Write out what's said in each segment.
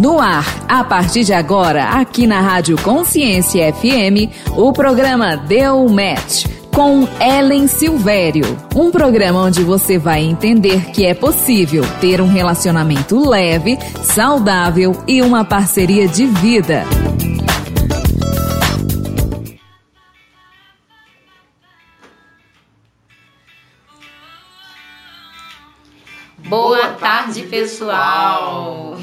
No ar, a partir de agora, aqui na Rádio Consciência FM, o programa Deu Match com Ellen Silvério. Um programa onde você vai entender que é possível ter um relacionamento leve, saudável e uma parceria de vida. Boa tarde, pessoal!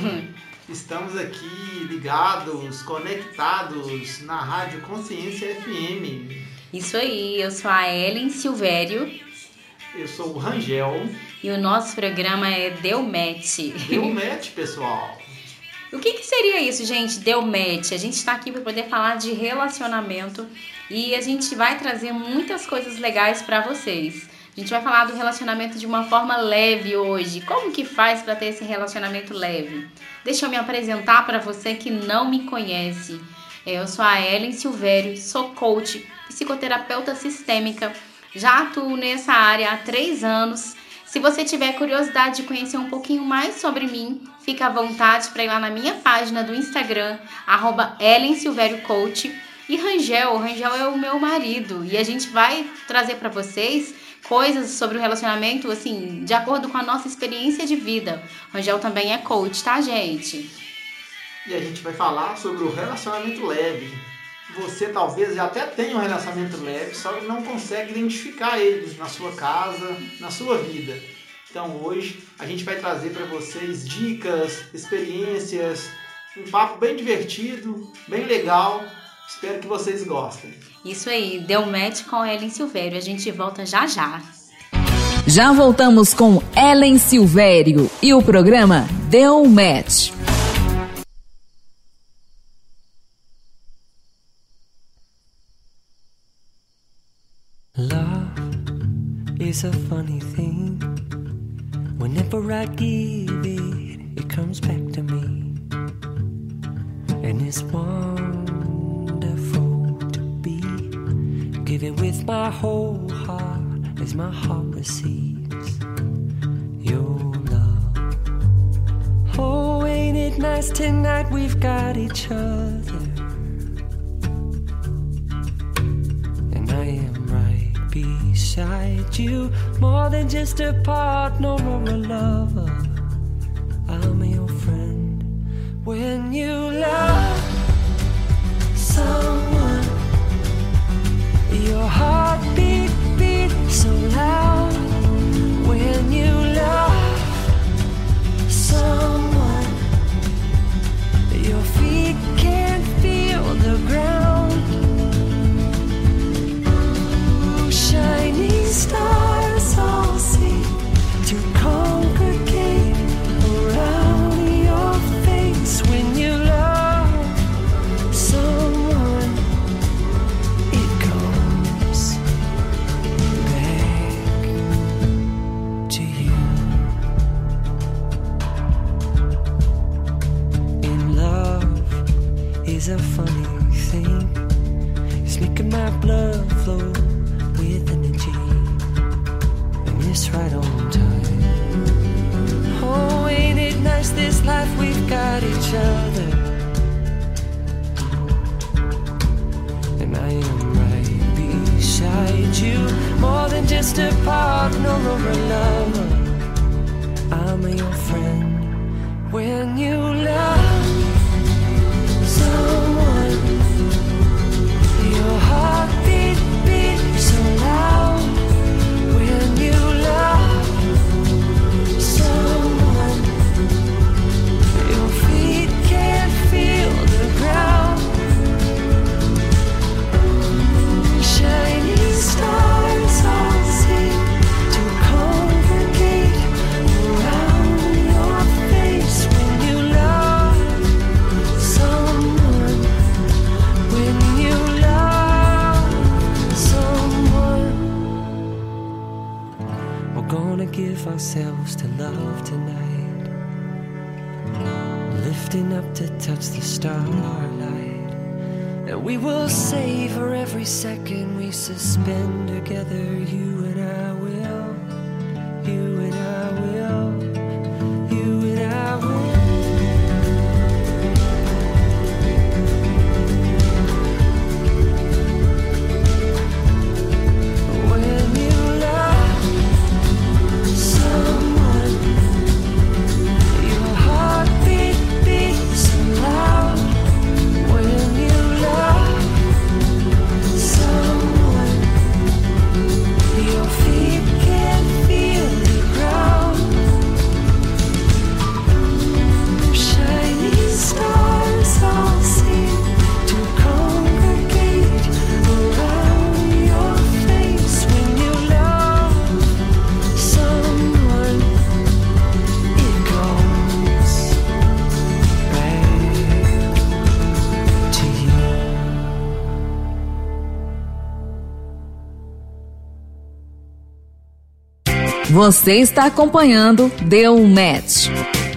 Estamos aqui ligados, conectados na Rádio Consciência FM. Isso aí, eu sou a Ellen Silvério. Eu sou o Rangel. E o nosso programa é Deu Match. Deu Match, pessoal. O que, que seria isso, gente? Deu match. A gente está aqui para poder falar de relacionamento e a gente vai trazer muitas coisas legais para vocês. A gente vai falar do relacionamento de uma forma leve hoje. Como que faz para ter esse relacionamento leve? Deixa eu me apresentar para você que não me conhece. Eu sou a Ellen Silvério, sou coach, psicoterapeuta sistêmica. Já atuo nessa área há três anos. Se você tiver curiosidade de conhecer um pouquinho mais sobre mim, fica à vontade para ir lá na minha página do Instagram, arroba Ellen Silvério Coach. E Rangel, o Rangel é o meu marido e a gente vai trazer para vocês coisas sobre o relacionamento, assim, de acordo com a nossa experiência de vida. Rangel também é coach, tá, gente? E a gente vai falar sobre o relacionamento leve. Você talvez até tenha um relacionamento leve, só que não consegue identificar ele na sua casa, na sua vida. Então hoje a gente vai trazer para vocês dicas, experiências, um papo bem divertido, bem legal. Espero que vocês gostem. Isso aí, deu match com Ellen Silvério. A gente volta já já. Já voltamos com Ellen Silvério e o programa Deu Match. Love is a funny thing. Whole heart as my heart receives your love. Oh, ain't it nice tonight? We've got each other. And I am right beside you, more than just a partner or a lover. I'm your friend when you love someone. Your heart beat beat so loud when you love someone. Your feet can't feel the ground. Right on time. Oh, ain't it nice this life we've got each other? And I am right beside you. More than just a partner or a lover. I'm your friend when you love ourselves to love tonight. Lifting up to touch the starlight. And we will savor every second we suspend together. You and I Você está acompanhando Deu Match.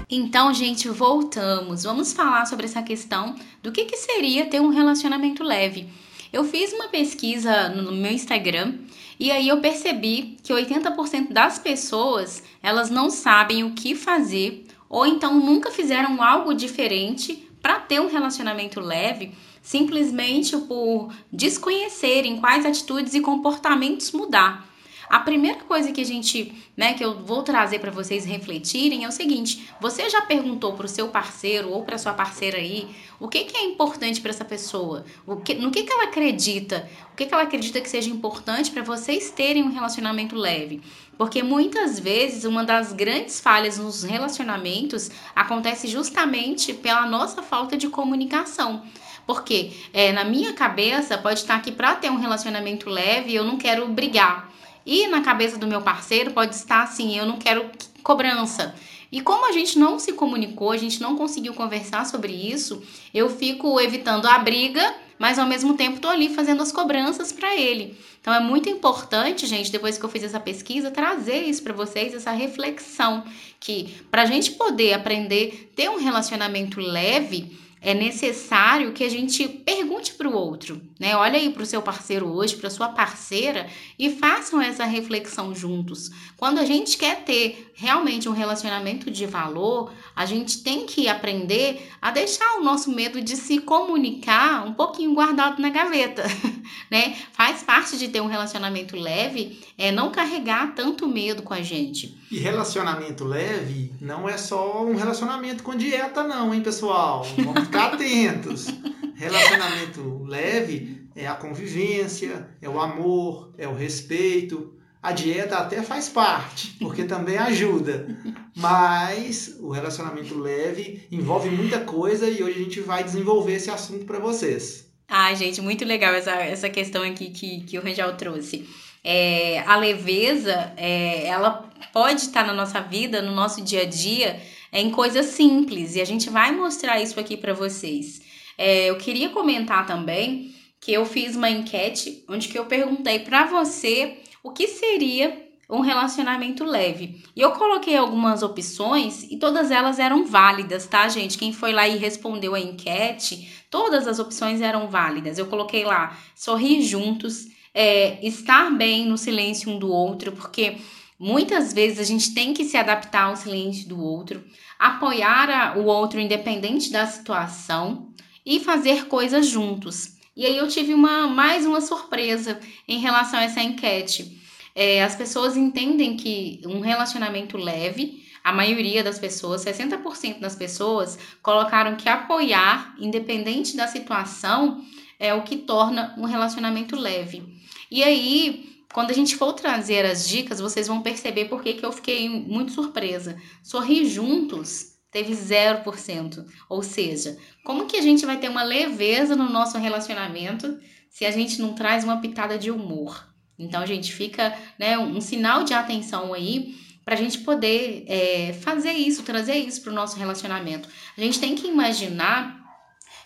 Então, gente, voltamos. Vamos falar sobre essa questão do que, que seria ter um relacionamento leve. Eu fiz uma pesquisa no meu Instagram e aí eu percebi que 80% das pessoas, elas não sabem o que fazer ou então nunca fizeram algo diferente para ter um relacionamento leve, simplesmente por desconhecerem quais atitudes e comportamentos mudar. A primeira coisa que a gente, né, que eu vou trazer para vocês refletirem é o seguinte: você já perguntou para o seu parceiro ou para sua parceira aí o que, que é importante para essa pessoa? O que, no que, que ela acredita? O que, que ela acredita que seja importante para vocês terem um relacionamento leve? Porque muitas vezes uma das grandes falhas nos relacionamentos acontece justamente pela nossa falta de comunicação. Porque é, na minha cabeça pode estar que para ter um relacionamento leve eu não quero brigar. E na cabeça do meu parceiro pode estar assim: eu não quero cobrança. E como a gente não se comunicou, a gente não conseguiu conversar sobre isso, eu fico evitando a briga, mas ao mesmo tempo tô ali fazendo as cobranças para ele. Então é muito importante, gente, depois que eu fiz essa pesquisa, trazer isso para vocês, essa reflexão que para a gente poder aprender ter um relacionamento leve, é necessário que a gente pergunte para o outro, né? Olha aí para o seu parceiro hoje, para sua parceira e façam essa reflexão juntos. Quando a gente quer ter realmente um relacionamento de valor, a gente tem que aprender a deixar o nosso medo de se comunicar um pouquinho guardado na gaveta, né? Faz parte de ter um relacionamento leve, é não carregar tanto medo com a gente. E relacionamento leve não é só um relacionamento com dieta, não, hein, pessoal? Vamos ficar atentos. Relacionamento leve é a convivência, é o amor, é o respeito. A dieta até faz parte, porque também ajuda. Mas o relacionamento leve envolve muita coisa e hoje a gente vai desenvolver esse assunto para vocês. Ah, gente, muito legal essa, essa questão aqui que, que o Rangel trouxe. É, a leveza, é, ela pode estar na nossa vida, no nosso dia a dia, é, em coisas simples. E a gente vai mostrar isso aqui para vocês. É, eu queria comentar também que eu fiz uma enquete onde que eu perguntei para você o que seria um relacionamento leve. E eu coloquei algumas opções e todas elas eram válidas, tá, gente? Quem foi lá e respondeu a enquete, todas as opções eram válidas. Eu coloquei lá sorrir juntos, é, estar bem no silêncio um do outro, porque muitas vezes a gente tem que se adaptar ao silêncio do outro, apoiar o outro independente da situação e fazer coisas juntos. E aí eu tive uma mais uma surpresa em relação a essa enquete. É, as pessoas entendem que um relacionamento leve, a maioria das pessoas, 60% das pessoas, colocaram que apoiar, independente da situação, é o que torna um relacionamento leve. E aí, quando a gente for trazer as dicas, vocês vão perceber por que, eu fiquei muito surpresa. Sorrir juntos teve 0%. Ou seja, como que a gente vai ter uma leveza no nosso relacionamento se a gente não traz uma pitada de humor? Então, gente, fica né, um sinal de atenção aí para a gente poder é, fazer isso, trazer isso para o nosso relacionamento. A gente tem que imaginar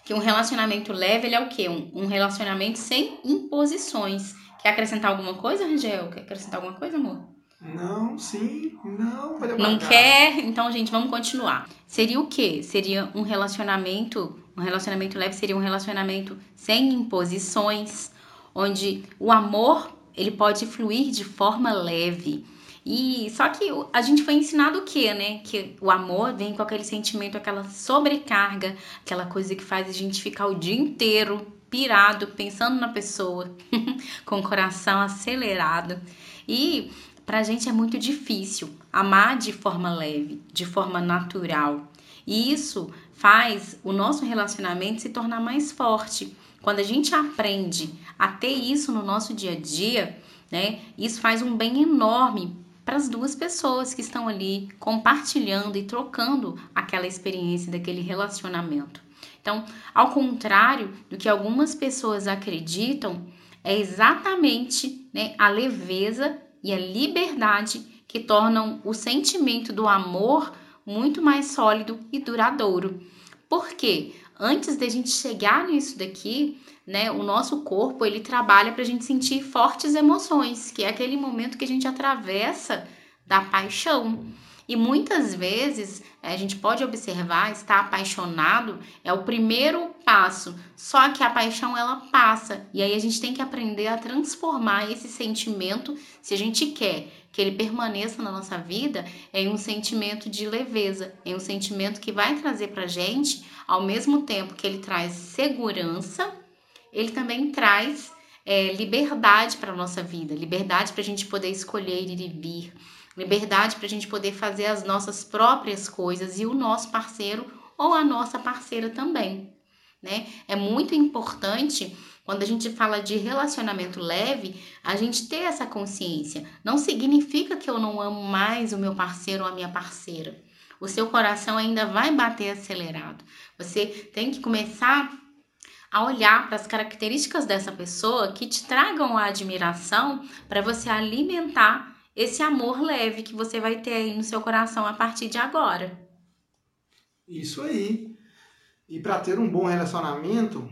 que um relacionamento leve ele é o quê? Um, um relacionamento sem imposições. Quer acrescentar alguma coisa, Rangel? Quer acrescentar alguma coisa, amor? Não, sim, não. Não quer? Então, gente, vamos continuar. Seria o quê? Seria um relacionamento, um relacionamento leve seria um relacionamento sem imposições, onde o amor ele pode fluir de forma leve. E só que a gente foi ensinado o quê, né? Que o amor vem com aquele sentimento, aquela sobrecarga, aquela coisa que faz a gente ficar o dia inteiro pirado, pensando na pessoa, com o coração acelerado. E pra gente é muito difícil amar de forma leve, de forma natural. E isso faz o nosso relacionamento se tornar mais forte. Quando a gente aprende a ter isso no nosso dia a dia, né? Isso faz um bem enorme para as duas pessoas que estão ali compartilhando e trocando aquela experiência daquele relacionamento. Então, ao contrário do que algumas pessoas acreditam, é exatamente né, a leveza e a liberdade que tornam o sentimento do amor muito mais sólido e duradouro. Por quê? Antes da gente chegar nisso daqui, né, o nosso corpo ele trabalha para a gente sentir fortes emoções, que é aquele momento que a gente atravessa da paixão. E muitas vezes a gente pode observar, estar apaixonado é o primeiro passo, só que a paixão ela passa, e aí a gente tem que aprender a transformar esse sentimento, se a gente quer que ele permaneça na nossa vida, em um sentimento de leveza, em um sentimento que vai trazer pra gente, ao mesmo tempo que ele traz segurança, ele também traz é, liberdade para nossa vida, liberdade para a gente poder escolher ir e vir liberdade para a gente poder fazer as nossas próprias coisas e o nosso parceiro ou a nossa parceira também, né? É muito importante quando a gente fala de relacionamento leve, a gente ter essa consciência. Não significa que eu não amo mais o meu parceiro ou a minha parceira. O seu coração ainda vai bater acelerado. Você tem que começar a olhar para as características dessa pessoa que te tragam a admiração para você alimentar esse amor leve que você vai ter aí no seu coração a partir de agora. Isso aí. E para ter um bom relacionamento,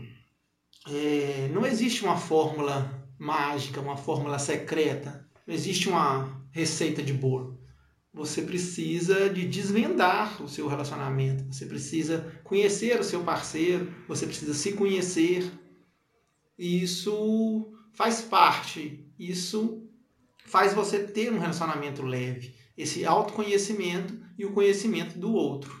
é, não existe uma fórmula mágica, uma fórmula secreta, não existe uma receita de bolo. Você precisa de desvendar o seu relacionamento, você precisa conhecer o seu parceiro, você precisa se conhecer. E isso faz parte, isso faz você ter um relacionamento leve, esse autoconhecimento e o conhecimento do outro.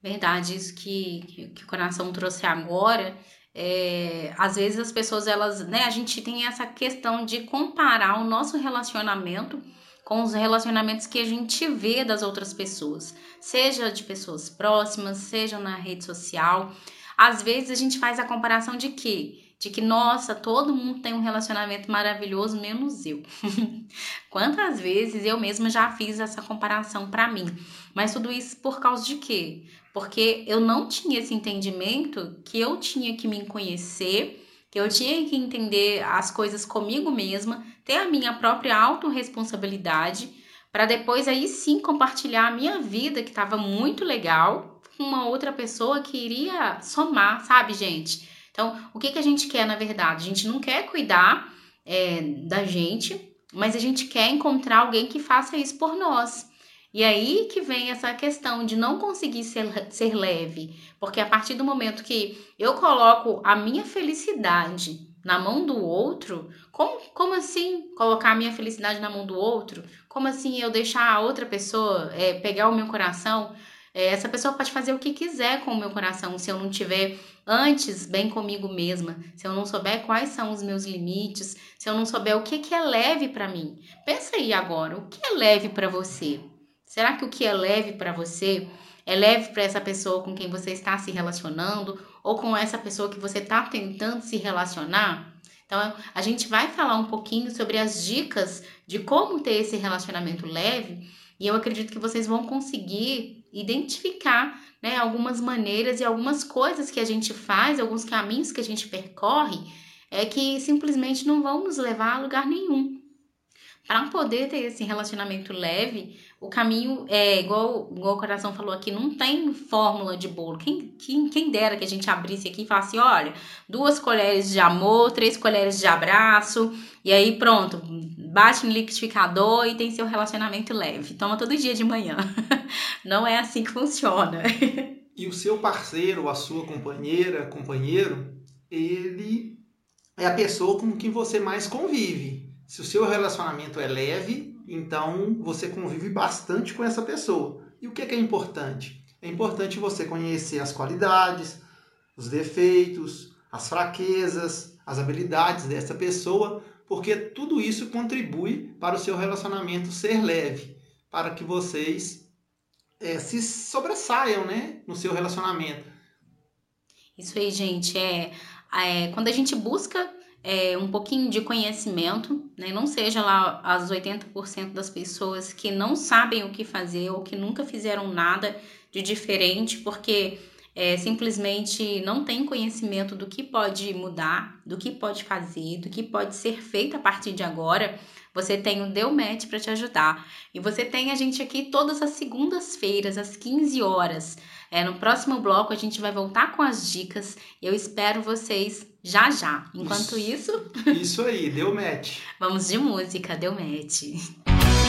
Verdade, isso que, que o coração trouxe agora. É, às vezes as pessoas, elas, né, a gente tem essa questão de comparar o nosso relacionamento com os relacionamentos que a gente vê das outras pessoas, seja de pessoas próximas, seja na rede social. Às vezes a gente faz a comparação de quê? De que, nossa, todo mundo tem um relacionamento maravilhoso, menos eu. Quantas vezes eu mesma já fiz essa comparação para mim? Mas tudo isso por causa de quê? Porque eu não tinha esse entendimento que eu tinha que me conhecer, que eu tinha que entender as coisas comigo mesma, ter a minha própria autorresponsabilidade, para depois aí sim compartilhar a minha vida, que estava muito legal, com uma outra pessoa que iria somar, sabe, gente? Então, o que, que a gente quer na verdade? A gente não quer cuidar é, da gente, mas a gente quer encontrar alguém que faça isso por nós. E aí que vem essa questão de não conseguir ser, ser leve, porque a partir do momento que eu coloco a minha felicidade na mão do outro, como, como assim colocar a minha felicidade na mão do outro? Como assim eu deixar a outra pessoa é, pegar o meu coração? É, essa pessoa pode fazer o que quiser com o meu coração se eu não tiver antes bem comigo mesma, se eu não souber quais são os meus limites, se eu não souber o que, que é leve para mim. Pensa aí agora, o que é leve para você? Será que o que é leve para você é leve para essa pessoa com quem você está se relacionando ou com essa pessoa que você está tentando se relacionar? Então, a gente vai falar um pouquinho sobre as dicas de como ter esse relacionamento leve e eu acredito que vocês vão conseguir identificar né, algumas maneiras e algumas coisas que a gente faz, alguns caminhos que a gente percorre, é que simplesmente não vão nos levar a lugar nenhum. Para poder ter esse relacionamento leve, o caminho é igual, igual o coração falou aqui, não tem fórmula de bolo. Quem, quem, quem dera que a gente abrisse aqui e falasse: olha, duas colheres de amor, três colheres de abraço, e aí pronto, bate no liquidificador e tem seu relacionamento leve. Toma todo dia de manhã. Não é assim que funciona. E o seu parceiro, a sua companheira, companheiro, ele é a pessoa com quem você mais convive. Se o seu relacionamento é leve, então você convive bastante com essa pessoa. E o que é, que é importante? É importante você conhecer as qualidades, os defeitos, as fraquezas, as habilidades dessa pessoa porque tudo isso contribui para o seu relacionamento ser leve, para que vocês é, se sobressaiam né, no seu relacionamento. Isso aí, gente, é, é quando a gente busca é, um pouquinho de conhecimento, né, não seja lá as 80% das pessoas que não sabem o que fazer ou que nunca fizeram nada de diferente, porque é, simplesmente não tem conhecimento do que pode mudar, do que pode fazer, do que pode ser feito a partir de agora, você tem o Delmet para te ajudar. E você tem a gente aqui todas as segundas-feiras, às 15 horas. É, no próximo bloco a gente vai voltar com as dicas. Eu espero vocês já já. Enquanto isso. Isso, isso aí, deu match. Vamos de música, deu match.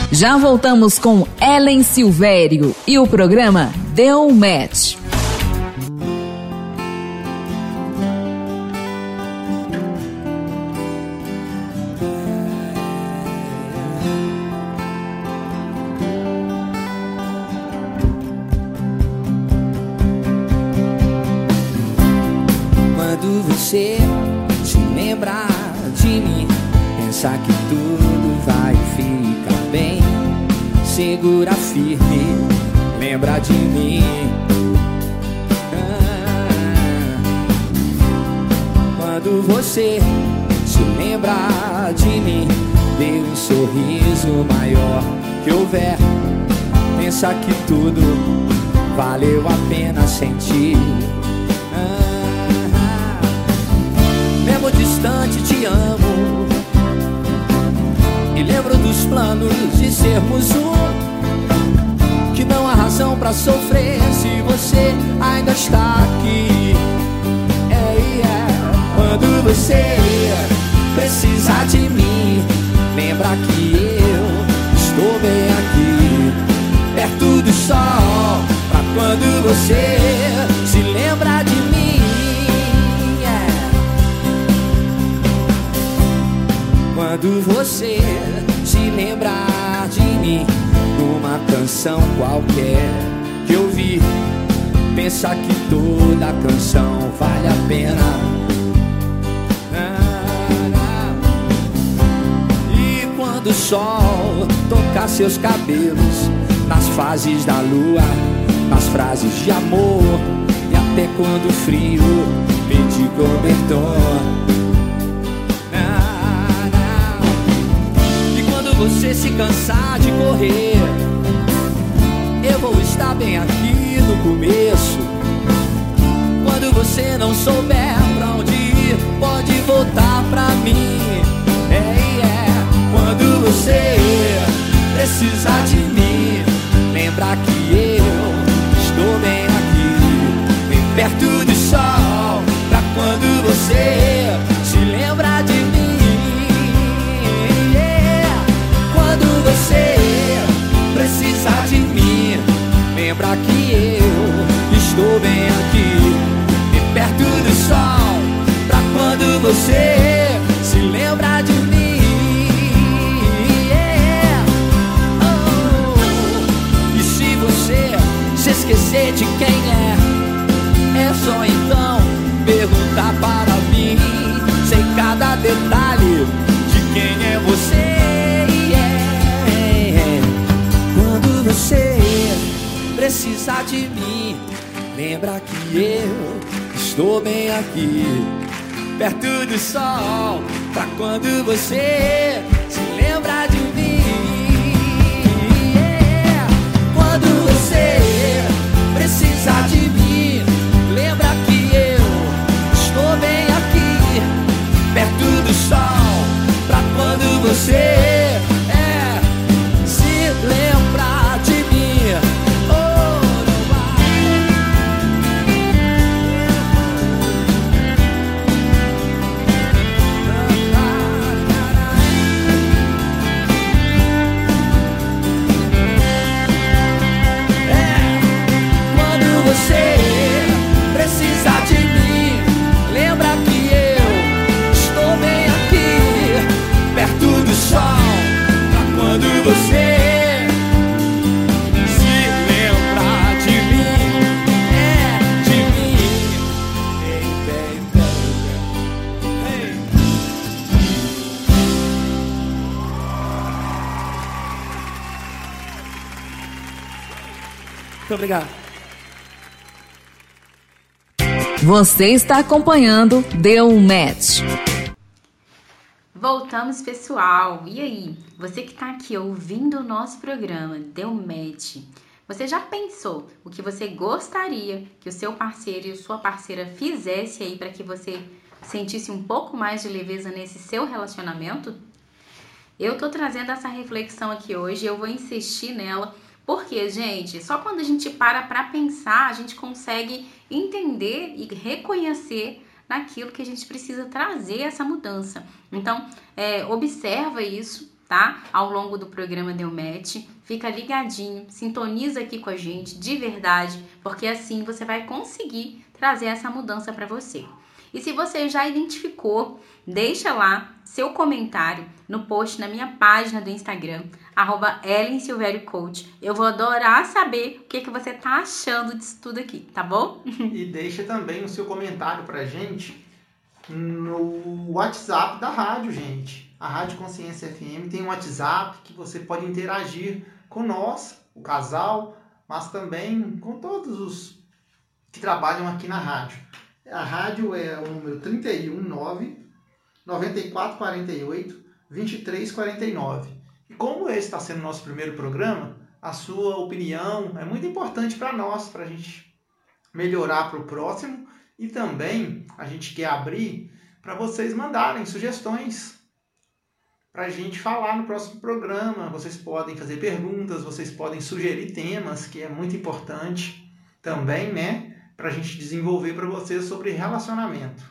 Já voltamos com Ellen Silvério e o programa Deu Match. Se lembrar de mim, dê um sorriso maior que houver, pensa que tudo valeu a pena sentir. Ah, mesmo distante te amo. E lembro dos planos de sermos um. Que não há razão pra sofrer se você ainda está aqui. É, é. Quando você precisar de mim Lembra que eu estou bem aqui Perto do sol Pra quando você se lembra de mim é. Quando você se lembrar de mim Numa canção qualquer que eu vi Pensa que toda canção vale a pena E quando o sol tocar seus cabelos Nas fases da lua, nas frases de amor E até quando o frio pedir cobertor. Ah, não. E quando você se cansar de correr Eu vou estar bem aqui no começo. Quando você não souber pra onde ir Pode voltar pra mim você precisar de mim Lembra que eu estou bem aqui Bem perto do sol Pra quando você se lembra de mim Yeah. Quando você precisar de mim Lembra que estou bem aqui Perto do sol Pra quando você obrigado. Você está acompanhando Deu Match. Voltamos, pessoal. E aí? Você que tá aqui ouvindo o nosso programa, deu match. Você já pensou o que você gostaria que o seu parceiro e sua parceira fizesse aí para que você sentisse um pouco mais de leveza nesse seu relacionamento? Eu tô trazendo essa reflexão aqui hoje, eu vou insistir nela, porque, gente, só quando a gente para pra pensar, a gente consegue entender e reconhecer naquilo que a gente precisa trazer essa mudança. Então, é, observa isso, tá? tá? Ao longo do programa Deu Match. Fica ligadinho, sintoniza aqui com a gente de verdade, porque assim você vai conseguir trazer essa mudança para você. E se você já identificou, deixa lá seu comentário no post na minha página do Instagram, arroba Ellen Silvério Coach. Eu vou adorar saber o que, que você tá achando disso tudo aqui, tá bom? E deixa também o seu comentário pra gente no WhatsApp da rádio, gente. A Rádio Consciência FM tem um WhatsApp que você pode interagir com nós, o casal, mas também com todos os que trabalham aqui na rádio. A rádio é o número 319 9448 2349. E como esse está sendo o nosso primeiro programa, a sua opinião é muito importante para nós, para a gente melhorar para o próximo e também a gente quer abrir para vocês mandarem sugestões para a gente falar no próximo programa. Vocês podem fazer perguntas, vocês podem sugerir temas, que é muito importante também, né? Para a gente desenvolver para vocês sobre relacionamento.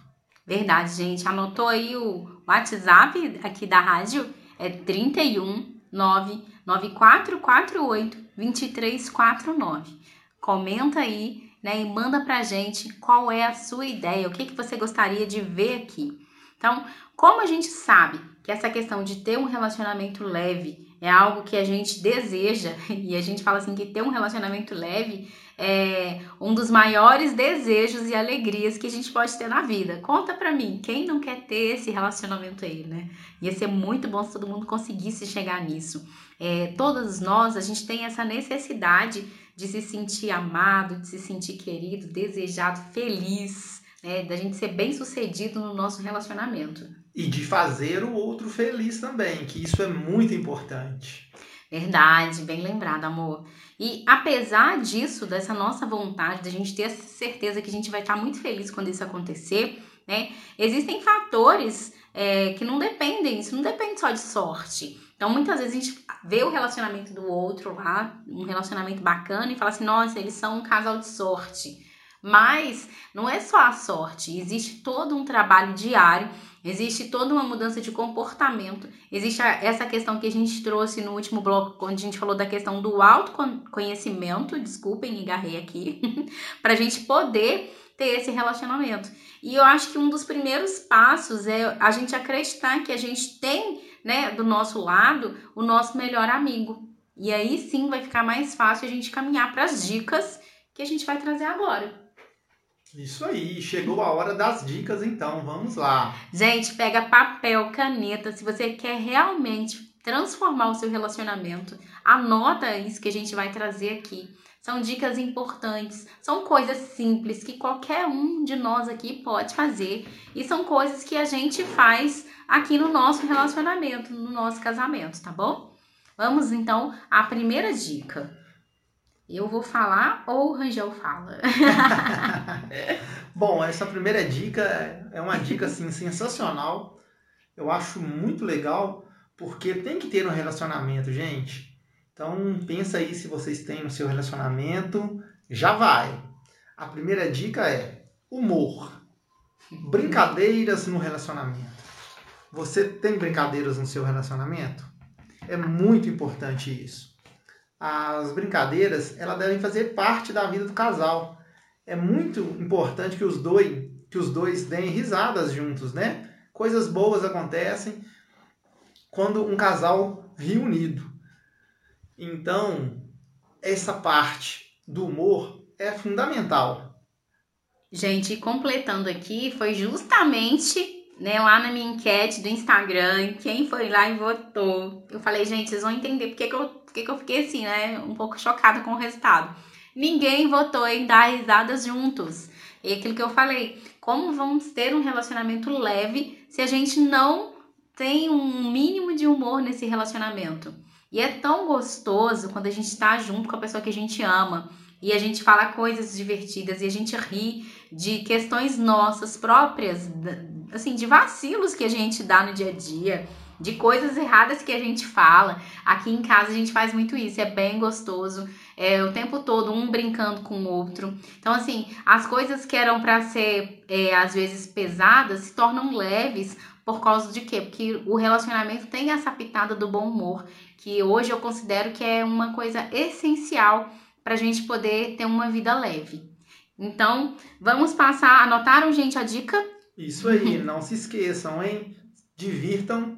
Verdade, gente. Anotou aí o WhatsApp aqui da rádio? É 31 99448 2349. Comenta aí, né, e manda pra gente qual é a sua ideia, o que, que você gostaria de ver aqui. Então, como a gente sabe que essa questão de ter um relacionamento leve é algo que a gente deseja, e a gente fala assim que ter um relacionamento leve é um dos maiores desejos e alegrias que a gente pode ter na vida. Conta pra mim, quem não quer ter esse relacionamento aí, né? Ia ser muito bom se todo mundo conseguisse chegar nisso. É, todos nós, a gente tem essa necessidade de se sentir amado, de se sentir querido, desejado, feliz, né? Da gente ser bem sucedido no nosso relacionamento. E de fazer o outro feliz também, que isso é muito importante. Verdade, bem lembrado, amor. E apesar disso, dessa nossa vontade, da gente ter essa certeza que a gente vai estar muito feliz quando isso acontecer, né? Existem fatores é, que não dependem, isso não depende só de sorte. Então, muitas vezes a gente vê o relacionamento do outro lá, um relacionamento bacana, e fala assim: nossa, eles são um casal de sorte. Mas não é só a sorte, existe todo um trabalho diário Existe toda uma mudança de comportamento. Existe essa questão que a gente trouxe no último bloco, quando a gente falou da questão do autoconhecimento. Desculpem, engarrei aqui. para a gente poder ter esse relacionamento. E eu acho que um dos primeiros passos é a gente acreditar que a gente tem, né, do nosso lado, o nosso melhor amigo. E aí sim vai ficar mais fácil a gente caminhar para as dicas que a gente vai trazer agora. Isso aí, chegou a hora das dicas então, vamos lá. Gente, pega papel, caneta, se você quer realmente transformar o seu relacionamento, anota isso que a gente vai trazer aqui. São dicas importantes, são coisas simples que qualquer um de nós aqui pode fazer e são coisas que a gente faz aqui no nosso relacionamento, no nosso casamento, tá bom? Vamos então à primeira dica. Eu vou falar ou o Rangel fala? Bom, essa primeira dica é uma dica assim sensacional. Eu acho muito legal porque tem que ter um relacionamento, gente. Então pensa aí se vocês têm no seu relacionamento, já vai. A primeira dica é humor. Brincadeiras no relacionamento. Você tem brincadeiras no seu relacionamento? É muito importante isso as brincadeiras elas devem fazer parte da vida do casal. É muito importante que os dois que os dois deem risadas juntos, né? Coisas boas acontecem quando um casal ri unido. Então, essa parte do humor é fundamental. Gente, completando aqui, foi justamente né, lá na minha enquete do Instagram, quem foi lá e votou. Eu falei, gente, vocês vão entender porque que eu, que eu fiquei assim, né, um pouco chocada com o resultado. Ninguém votou em dar risadas juntos. E aquilo que eu falei, como vamos ter um relacionamento leve se a gente não tem um mínimo de humor nesse relacionamento? E é tão gostoso quando a gente está junto com a pessoa que a gente ama e a gente fala coisas divertidas e a gente ri de questões nossas próprias, assim, de vacilos que a gente dá no dia a dia, de coisas erradas que a gente fala. Aqui em casa a gente faz muito isso, é bem gostoso. É, o tempo todo um brincando com o outro. Então, assim, as coisas que eram para ser é, às vezes pesadas se tornam leves Por causa de quê? Porque o relacionamento tem essa pitada do bom humor, que hoje eu considero que é uma coisa essencial para a gente poder ter uma vida leve. Então, vamos passar. Anotaram, gente, a dica? Isso aí, não se esqueçam, hein? Divirtam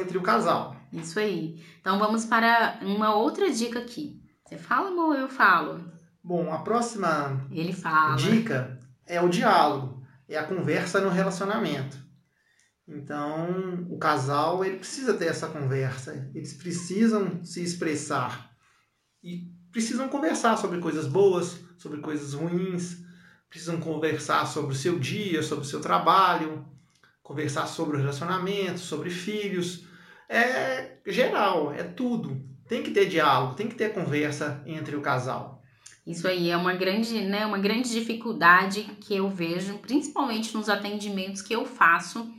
entre o casal. Isso aí. Então, vamos para uma outra dica aqui. Você fala, amor, ou eu falo? Bom, a próxima Ele fala. dica é o diálogo, é a conversa no relacionamento. Então, o casal ele precisa ter essa conversa, eles precisam se expressar e precisam conversar sobre coisas boas, sobre coisas ruins, precisam conversar sobre o seu dia, sobre o seu trabalho, conversar sobre o relacionamento, sobre filhos. É geral, é tudo. Tem que ter diálogo, tem que ter conversa entre o casal. Isso aí é uma grande, né, uma grande dificuldade que eu vejo, principalmente nos atendimentos que eu faço.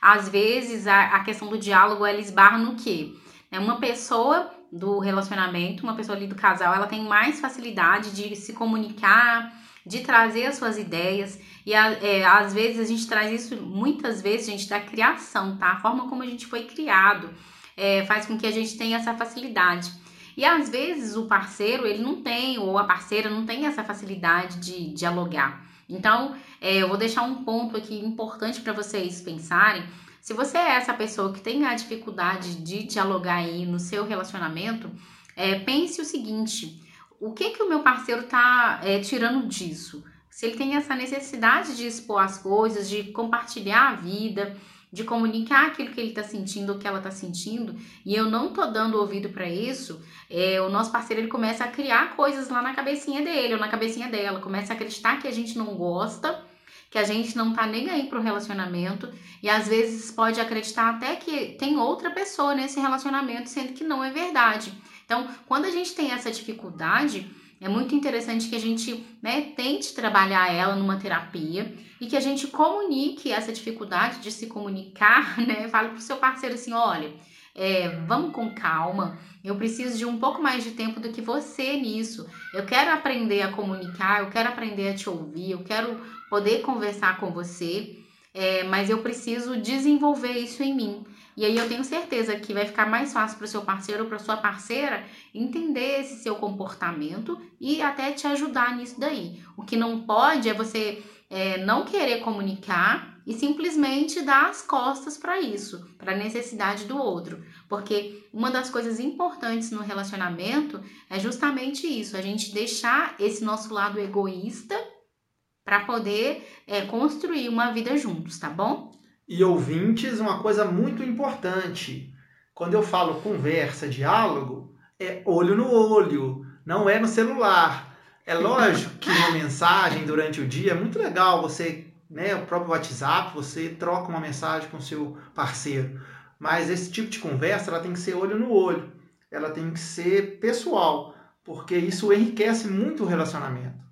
Às vezes a, a questão do diálogo ela esbarra no quê? É uma pessoa do relacionamento, uma pessoa ali do casal, ela tem mais facilidade de se comunicar, de trazer as suas ideias. E é, às vezes a gente traz isso, muitas vezes, gente, da criação, tá? A forma como a gente foi criado é, faz com que a gente tenha essa facilidade. E às vezes o parceiro, ele não tem, ou a parceira não tem essa facilidade de dialogar. Então, é, eu vou deixar um ponto aqui importante para vocês pensarem. Se você é essa pessoa que tem a dificuldade de dialogar aí no seu relacionamento, é, pense o seguinte: o que que o meu parceiro tá é, tirando disso? Se ele tem essa necessidade de expor as coisas, de compartilhar a vida, de comunicar aquilo que ele está sentindo ou que ela está sentindo, e eu não tô dando ouvido para isso, é, o nosso parceiro ele começa a criar coisas lá na cabecinha dele ou na cabecinha dela, começa a acreditar que a gente não gosta, que a gente não tá nem aí pro relacionamento, e às vezes pode acreditar até que tem outra pessoa nesse relacionamento, sendo que não é verdade. Então, quando a gente tem essa dificuldade, é muito interessante que a gente né, tente trabalhar ela numa terapia e que a gente comunique essa dificuldade de se comunicar, né? Fale pro seu parceiro assim, olha, é, vamos com calma. Eu preciso de um pouco mais de tempo do que você nisso. Eu quero aprender a comunicar, eu quero aprender a te ouvir, eu quero poder conversar com você, é, mas eu preciso desenvolver isso em mim. E aí eu tenho certeza que vai ficar mais fácil para o seu parceiro ou para sua parceira entender esse seu comportamento e até te ajudar nisso daí. O que não pode é você é, não querer comunicar e simplesmente dar as costas para isso, para a necessidade do outro. Porque uma das coisas importantes no relacionamento é justamente isso, a gente deixar esse nosso lado egoísta para poder é, construir uma vida juntos, tá bom? E ouvintes, uma coisa muito importante. Quando eu falo conversa, diálogo, é olho no olho, não é no celular. É lógico que uma mensagem durante o dia é muito legal você, né, o próprio WhatsApp, você troca uma mensagem com seu parceiro. Mas esse tipo de conversa, ela tem que ser olho no olho. Ela tem que ser pessoal, porque isso enriquece muito o relacionamento.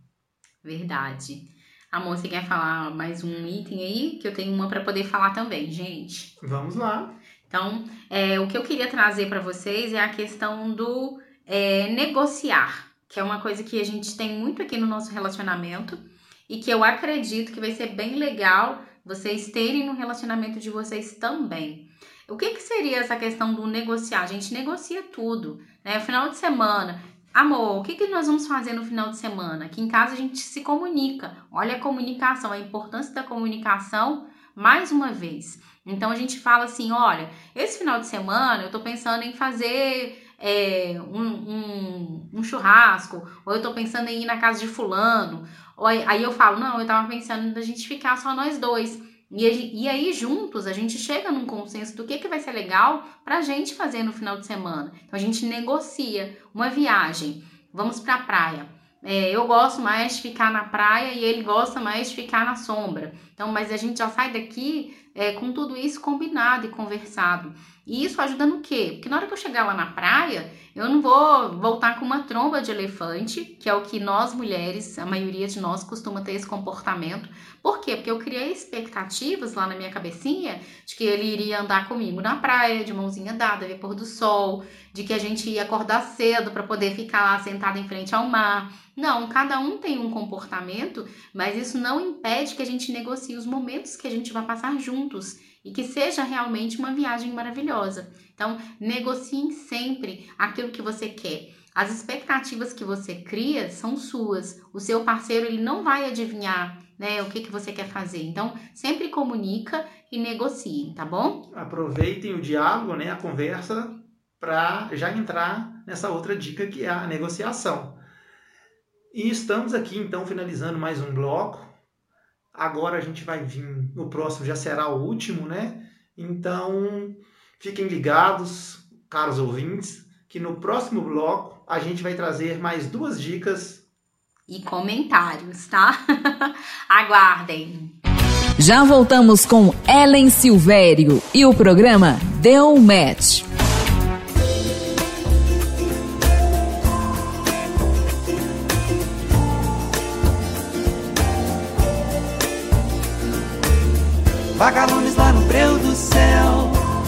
Verdade. Amor, você quer falar mais um item aí? Que eu tenho uma para poder falar também, gente. Vamos lá. Então, é, o que eu queria trazer para vocês é a questão do é, negociar, que é uma coisa que a gente tem muito aqui no nosso relacionamento e que eu acredito que vai ser bem legal vocês terem no relacionamento de vocês também. O que, que seria essa questão do negociar? A gente negocia tudo, né? Final de semana, Amor, o que, que nós vamos fazer no final de semana? Aqui em casa a gente se comunica. Olha a comunicação, a importância da comunicação mais uma vez. Então a gente fala assim: olha, esse final de semana eu tô pensando em fazer é, um, um, um, churrasco, ou eu tô pensando em ir na casa de fulano. Ou aí eu falo, não, eu tava pensando da gente ficar só nós dois. E, e aí, juntos, a gente chega num consenso do que, que vai ser legal pra gente fazer no final de semana. Então, a gente negocia uma viagem. Vamos pra praia. É, eu gosto mais de ficar na praia e ele gosta mais de ficar na sombra. Então, mas a gente já sai daqui é, com tudo isso combinado e conversado. E isso ajuda no quê? Porque na hora que eu chegar lá na praia, eu não vou voltar com uma tromba de elefante, que é o que nós mulheres, a maioria de nós costuma ter esse comportamento. Por quê? Porque eu criei expectativas lá na minha cabecinha de que ele iria andar comigo na praia, de mãozinha dada, ver pôr do sol, de que a gente ia acordar cedo para poder ficar lá sentado em frente ao mar. Não, cada um tem um comportamento, mas isso não impede que a gente negocie os momentos que a gente vai passar junto juntos e que seja realmente uma viagem maravilhosa. Então, negociem sempre aquilo que você quer. As expectativas que você cria são suas. O seu parceiro ele não vai adivinhar né, o que, que você quer fazer. Então, sempre comunica e negocie, tá bom? Aproveitem o diálogo, né, a conversa, para já entrar nessa outra dica que é a negociação. E estamos aqui então finalizando mais um bloco. Agora a gente vai vir, o próximo já será o último, né? Então, fiquem ligados, caros ouvintes, que no próximo bloco a gente vai trazer mais duas dicas e comentários, tá? Aguardem. Já voltamos com Ellen Silvério e o programa Deu Match.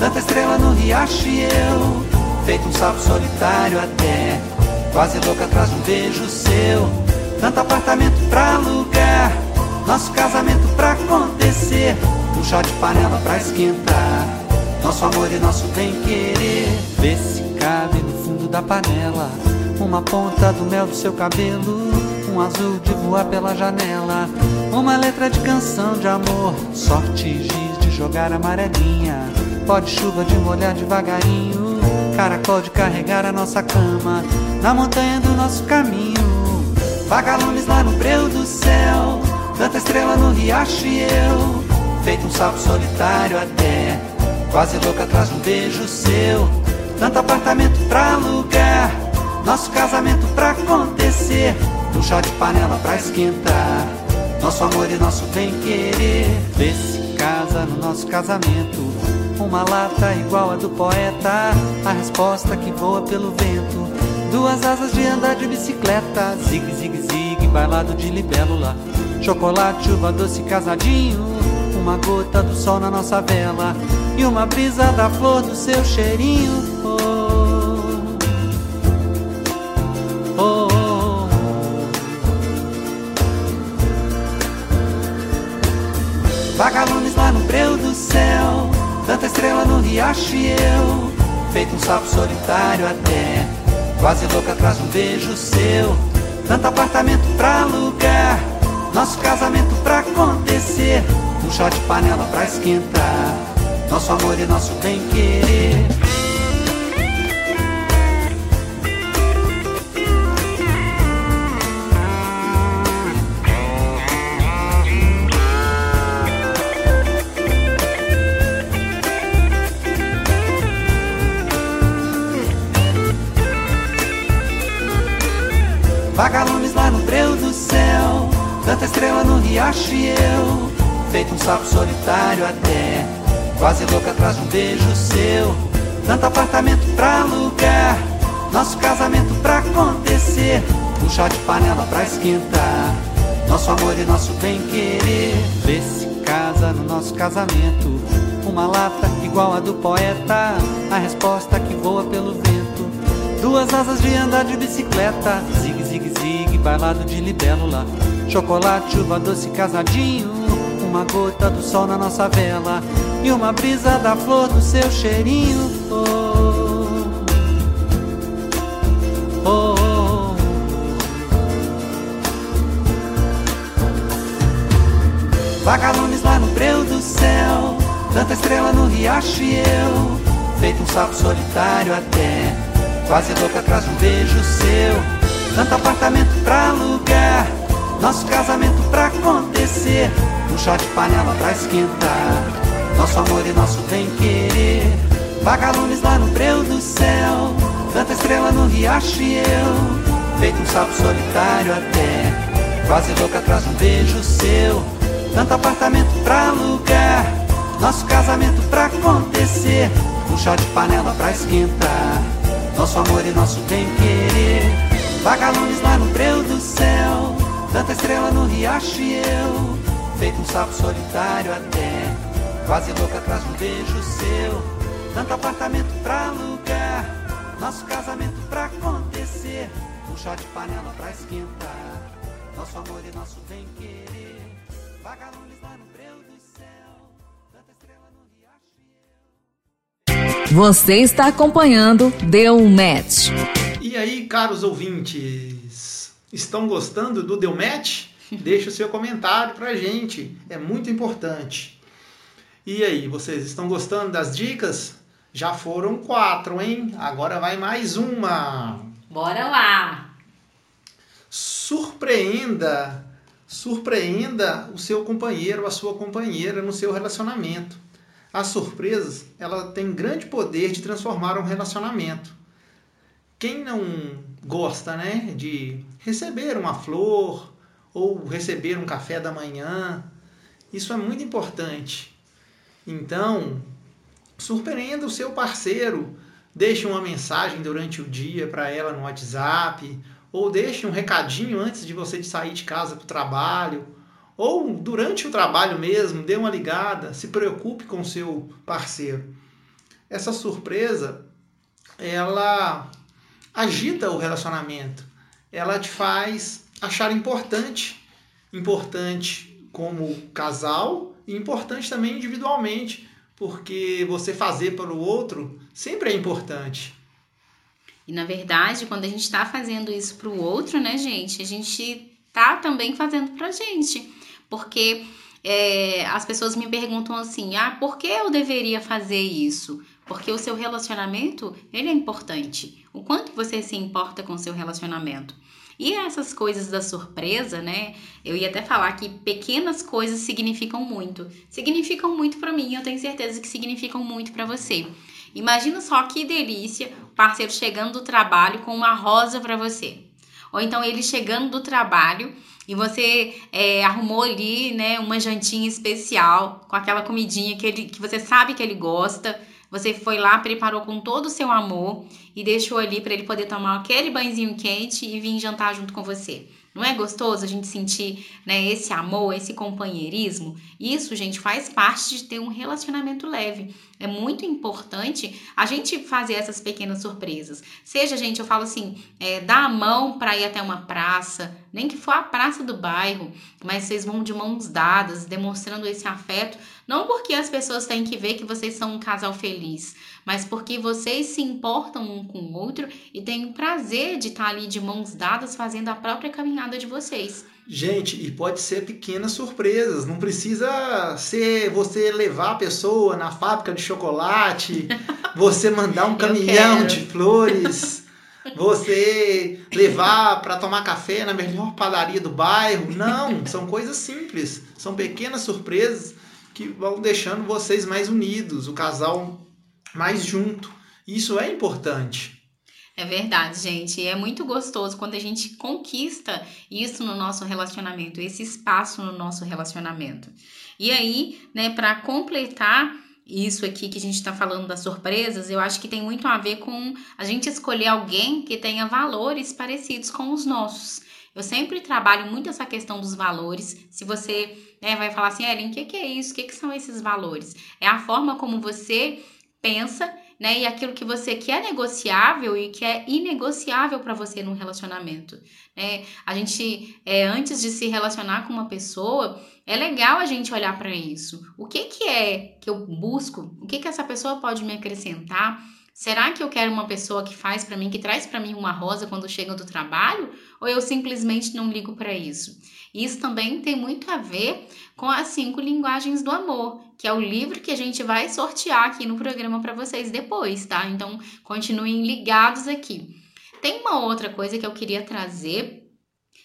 Céu Tanta estrela no riacho e eu Feito um sapo solitário até Quase louca atrás de um beijo seu. Tanto apartamento pra alugar Nosso casamento pra acontecer. Um chá de panela pra esquentar Nosso amor e nosso bem-querer Vê se cabe no fundo da panela Uma ponta do mel do seu cabelo Um azul de voar pela janela. Uma letra de canção de amor, sorte giz de jogar amarelinha. Pode chuva de molhar devagarinho, caracol de carregar a nossa cama na montanha do nosso caminho. Vagalumes lá no breu do céu, tanta estrela no riacho e eu, feito um sapo solitário até, quase louca atrás de um beijo seu. Tanto apartamento pra alugar, nosso casamento pra acontecer, um chá de panela pra esquentar. Nosso amor e nosso bem-querer Vê se casa no nosso casamento Uma lata igual a do poeta. A resposta que voa pelo vento. Duas asas de andar de bicicleta. Zig, zig, zig, bailado de libélula. Chocolate, uva doce, casadinho. Uma gota do sol na nossa vela. E uma brisa da flor do seu cheirinho. Oh, oh, oh. Vagalumes lá no breu do céu Tanta estrela no riacho e eu Feito um sapo solitário até. Quase louca atrás de um beijo seu. Tanto apartamento pra alugar Nosso casamento pra acontecer. Um chá de panela pra esquentar Nosso amor e nosso bem-querer Vagalumes lá no breu do céu Tanta estrela no riacho e eu Feito um sapo solitário até Quase louca atrás de um beijo seu. Tanto apartamento pra alugar Nosso casamento pra acontecer Um chá de panela pra esquentar. Nosso amor e nosso bem-querer Vê se casa no nosso casamento. Uma lata igual a do poeta A resposta que voa pelo vento. Duas asas de andar de bicicleta Zig, zig, zig, bailado de libélula. Chocolate, uva doce, casadinho. Uma gota do sol na nossa vela. E uma brisa da flor do seu cheirinho. Oh, oh, oh. Vagalumes lá no breu do céu. Tanta estrela no riacho e eu. Feito um sapo solitário até. Quase louca atrás de um beijo seu Tanto apartamento pra alugar Nosso casamento pra acontecer. Um chá de panela pra esquentar Nosso amor e nosso bem-querer Vagalumes lá no breu do céu Tanta estrela no riacho e eu. Feito um sapo solitário até Quase louca atrás de um beijo seu. Tanto apartamento pra alugar Nosso casamento pra acontecer. Um chá de panela pra esquentar nosso amor e nosso bem-querer Vagalumes lá no breu do céu Tanta estrela no riacho e eu. Feito um sapo solitário até Quase louca atrás de um beijo seu. Tanto apartamento pra alugar Nosso casamento pra acontecer. Um chá de panela pra esquentar Nosso amor e nosso bem-querer Vagalumes lá no breu do céu Tanta estrela Você está acompanhando Deu Match. E aí, caros ouvintes, estão gostando do Deu Match? Deixe o seu comentário pra gente, é muito importante. E aí, vocês estão gostando das dicas? Já foram quatro, hein? Agora vai mais uma. Bora lá! Surpreenda, surpreenda o seu companheiro, a sua companheira no seu relacionamento. As surpresas, ela tem grande poder de transformar um relacionamento. Quem não gosta, né, de receber uma flor ou receber um café da manhã, isso é muito importante. Então, surpreenda o seu parceiro, deixe uma mensagem durante o dia para ela no WhatsApp, ou deixe um recadinho antes de você sair de casa para o trabalho, ou durante o trabalho mesmo, dê uma ligada, se preocupe com o seu parceiro. Essa surpresa, ela agita o relacionamento, ela te faz achar importante, importante como casal e importante também individualmente, porque você fazer para o outro sempre é importante. E na verdade, quando a gente está fazendo isso para o outro, né, gente, a gente tá também fazendo para a gente, porque é, as pessoas me perguntam assim, ah, por que eu deveria fazer isso? Porque o seu relacionamento, ele é importante. O quanto você se importa com seu relacionamento. E essas coisas da surpresa, né? Eu ia até falar que pequenas coisas significam muito. Significam muito para mim, eu tenho certeza que significam muito para você. Imagina só que delícia o parceiro chegando do trabalho com uma rosa para você. Ou então ele chegando do trabalho e você é, arrumou ali, né, uma jantinha especial com aquela comidinha que, ele, que você sabe que ele gosta você foi lá, preparou com todo o seu amor e deixou ali para ele poder tomar aquele banhozinho quente e vir jantar junto com você. Não é gostoso a gente sentir né, esse amor, esse companheirismo? Isso, gente, faz parte de ter um relacionamento leve. É muito importante a gente fazer essas pequenas surpresas. Seja, gente, eu falo assim, é, dá a mão para ir até uma praça, nem que for a praça do bairro, mas vocês vão de mãos dadas, demonstrando esse afeto não porque as pessoas têm que ver que vocês são um casal feliz, mas porque vocês se importam um com o outro e têm o prazer de estar ali de mãos dadas fazendo a própria caminhada de vocês. Gente, e pode ser pequenas surpresas, não precisa ser você levar a pessoa na fábrica de chocolate, você mandar um caminhão de flores, você levar para tomar café na melhor padaria do bairro. Não, são coisas simples, são pequenas surpresas que vão deixando vocês mais unidos, o casal mais junto. Isso é importante. É verdade, gente. É muito gostoso quando a gente conquista isso no nosso relacionamento, esse espaço no nosso relacionamento. E aí, né, para completar isso aqui que a gente está falando das surpresas, eu acho que tem muito a ver com a gente escolher alguém que tenha valores parecidos com os nossos. Eu sempre trabalho muito essa questão dos valores. Se você né, vai falar assim, Ellen, o que, que é isso? O que, que são esses valores? É a forma como você pensa né? E aquilo que você que é negociável e que é inegociável para você num relacionamento, né? A gente é, antes de se relacionar com uma pessoa, é legal a gente olhar para isso. O que que é que eu busco? O que que essa pessoa pode me acrescentar? Será que eu quero uma pessoa que faz para mim, que traz para mim uma rosa quando chega do trabalho? Ou eu simplesmente não ligo para isso? Isso também tem muito a ver com as cinco linguagens do amor, que é o livro que a gente vai sortear aqui no programa para vocês depois, tá? Então, continuem ligados aqui. Tem uma outra coisa que eu queria trazer,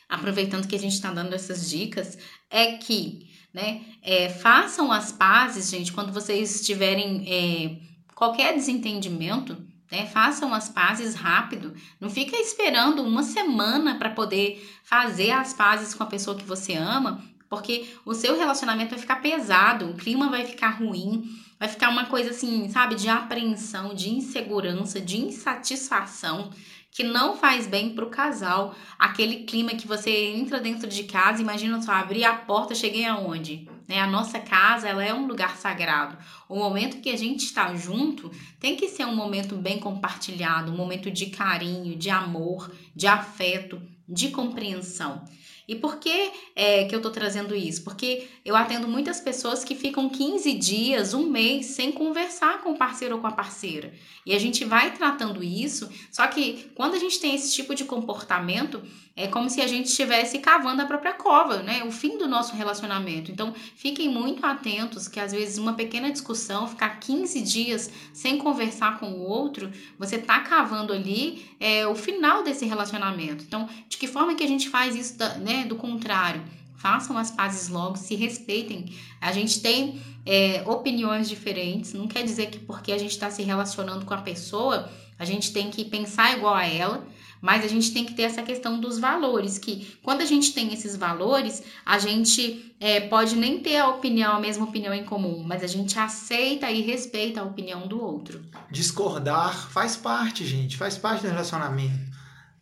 aproveitando que a gente está dando essas dicas, é que, né, é, façam as pazes, gente, quando vocês tiverem. É, qualquer desentendimento, né, façam as pazes rápido. Não fica esperando uma semana para poder fazer as pazes com a pessoa que você ama, porque o seu relacionamento vai ficar pesado, o clima vai ficar ruim, vai ficar uma coisa assim, sabe, de apreensão, de insegurança, de insatisfação que não faz bem para o casal. Aquele clima que você entra dentro de casa, imagina só abrir a porta, cheguei aonde? Né? A nossa casa ela é um lugar sagrado. O momento que a gente está junto tem que ser um momento bem compartilhado, um momento de carinho, de amor, de afeto, de compreensão. E por que é, que eu tô trazendo isso? Porque eu atendo muitas pessoas que ficam 15 dias, um mês, sem conversar com o parceiro ou com a parceira. E a gente vai tratando isso, só que quando a gente tem esse tipo de comportamento, é como se a gente estivesse cavando a própria cova, né? O fim do nosso relacionamento. Então, fiquem muito atentos que às vezes uma pequena discussão, ficar 15 dias sem conversar com o outro, você tá cavando ali é, o final desse relacionamento. Então, de que forma que a gente faz isso, né? Do contrário. Façam as pazes logo, se respeitem. A gente tem é, opiniões diferentes, não quer dizer que porque a gente está se relacionando com a pessoa, a gente tem que pensar igual a ela mas a gente tem que ter essa questão dos valores, que quando a gente tem esses valores, a gente é, pode nem ter a opinião, a mesma opinião em comum, mas a gente aceita e respeita a opinião do outro. Discordar faz parte, gente, faz parte do relacionamento.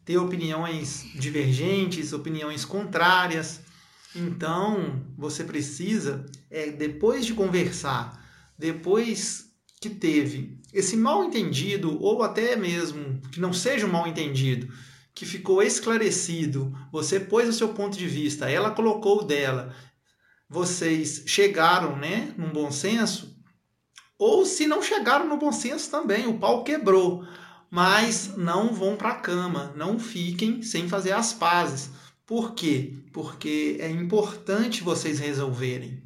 Ter opiniões divergentes, opiniões contrárias. Então, você precisa, é, depois de conversar, depois que teve esse mal entendido, ou até mesmo que não seja um mal entendido, que ficou esclarecido, você pôs o seu ponto de vista, ela colocou o dela, vocês chegaram né, num bom senso, ou se não chegaram no bom senso também, o pau quebrou, mas não vão para a cama, não fiquem sem fazer as pazes. Por quê? Porque é importante vocês resolverem.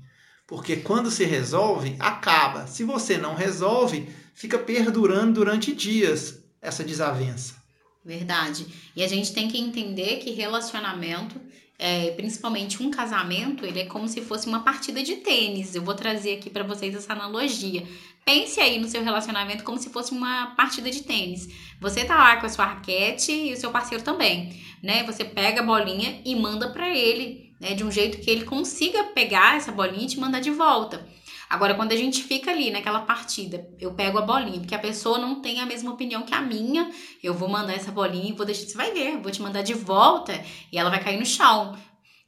Porque quando se resolve, acaba. Se você não resolve, fica perdurando durante dias essa desavença. Verdade. E a gente tem que entender que relacionamento, é, principalmente um casamento, ele é como se fosse uma partida de tênis. Eu vou trazer aqui para vocês essa analogia. Pense aí no seu relacionamento como se fosse uma partida de tênis. Você tá lá com a sua raquete e o seu parceiro também, né? Você pega a bolinha e manda para ele né? De um jeito que ele consiga pegar essa bolinha e te mandar de volta. Agora, quando a gente fica ali naquela partida, eu pego a bolinha, porque a pessoa não tem a mesma opinião que a minha, eu vou mandar essa bolinha e vou deixar. Você vai ver, vou te mandar de volta e ela vai cair no chão.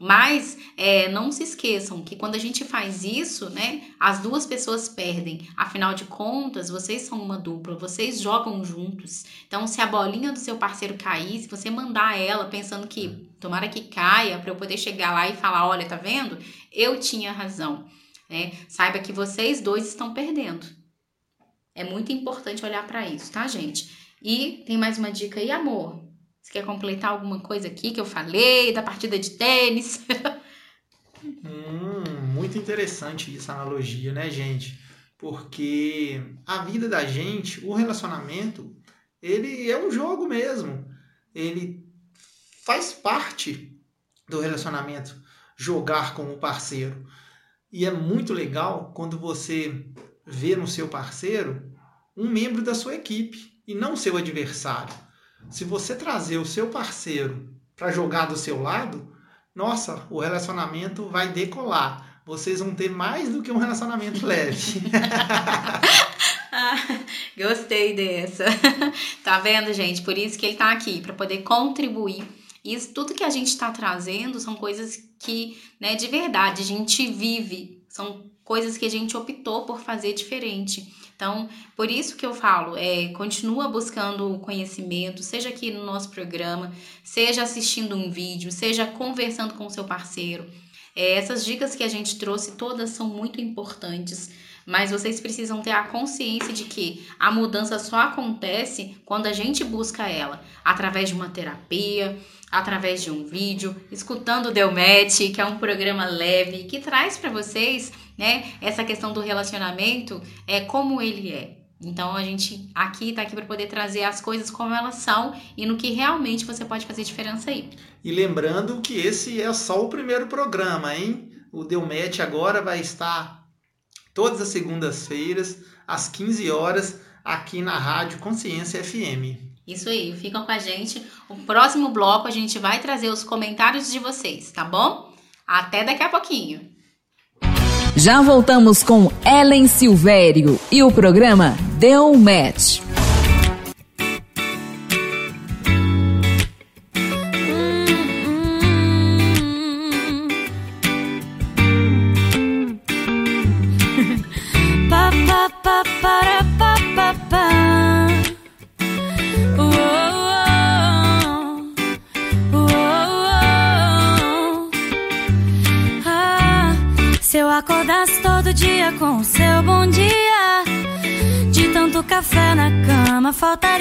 Mas é, não se esqueçam que quando a gente faz isso, né, as duas pessoas perdem. Afinal de contas, vocês são uma dupla, vocês jogam juntos. Então, se a bolinha do seu parceiro cair, se você mandar ela pensando que tomara que caia para eu poder chegar lá e falar, olha, tá vendo? Eu tinha razão. Né? Saiba que vocês dois estão perdendo. É muito importante olhar para isso, tá, gente? E tem mais uma dica aí, amor. Você quer completar alguma coisa aqui que eu falei da partida de tênis? hum, muito interessante essa analogia, né, gente? Porque a vida da gente, o relacionamento, ele é um jogo mesmo. Ele faz parte do relacionamento jogar com o parceiro. E é muito legal quando você vê no seu parceiro um membro da sua equipe e não seu adversário. Se você trazer o seu parceiro para jogar do seu lado, nossa, o relacionamento vai decolar. Vocês vão ter mais do que um relacionamento leve. ah, gostei dessa. tá vendo, gente? Por isso que ele tá aqui, para poder contribuir. Isso tudo que a gente está trazendo são coisas que, né, de verdade, a gente vive, são coisas que a gente optou por fazer diferente. Então, por isso que eu falo, é, continua buscando conhecimento, seja aqui no nosso programa, seja assistindo um vídeo, seja conversando com o seu parceiro. É, essas dicas que a gente trouxe todas são muito importantes, mas vocês precisam ter a consciência de que a mudança só acontece quando a gente busca ela através de uma terapia, através de um vídeo, escutando o Delmet, que é um programa leve que traz para vocês né? Essa questão do relacionamento é como ele é. Então a gente aqui tá aqui para poder trazer as coisas como elas são e no que realmente você pode fazer diferença aí. E lembrando que esse é só o primeiro programa, hein? O Delmet agora vai estar todas as segundas-feiras às 15 horas aqui na Rádio Consciência FM. Isso aí, ficam com a gente. O próximo bloco a gente vai trazer os comentários de vocês, tá bom? Até daqui a pouquinho. Já voltamos com Ellen Silvério e o programa Deu Match.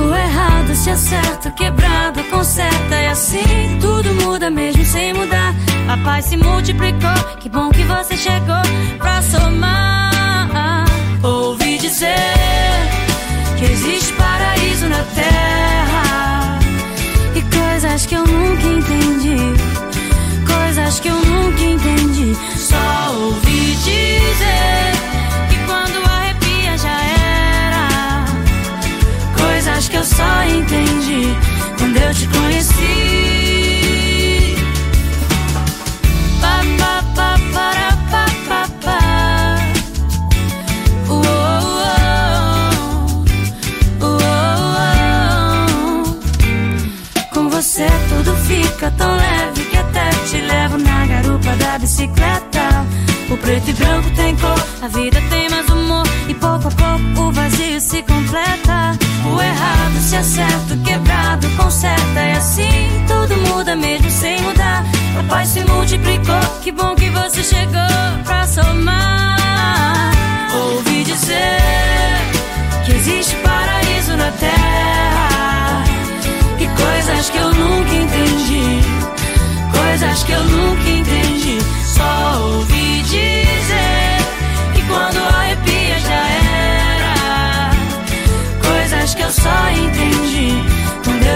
O errado se acerta, quebrado conserta. E assim tudo muda mesmo sem mudar. A paz se multiplicou, que bom que você chegou pra somar. Ouvi dizer que existe paraíso na terra. E coisas que eu nunca entendi. Coisas que eu nunca entendi. Só ouvi dizer eu só entendi quando eu te conheci. Pa, pa, pa, para, pa, pa, pa. Uou, uou, uou. Com você tudo fica tão leve que até te levo na garupa da bicicleta. O preto e branco tem cor, a vida tem mais humor. E pouco a pouco o vazio se completa. Errado se acerta, quebrado conserta. E assim tudo muda mesmo sem mudar. A paz se multiplicou, que bom que você chegou pra somar. Ouvi dizer que existe paraíso na terra. E coisas que eu nunca entendi. Coisas que eu nunca entendi. Só ouvi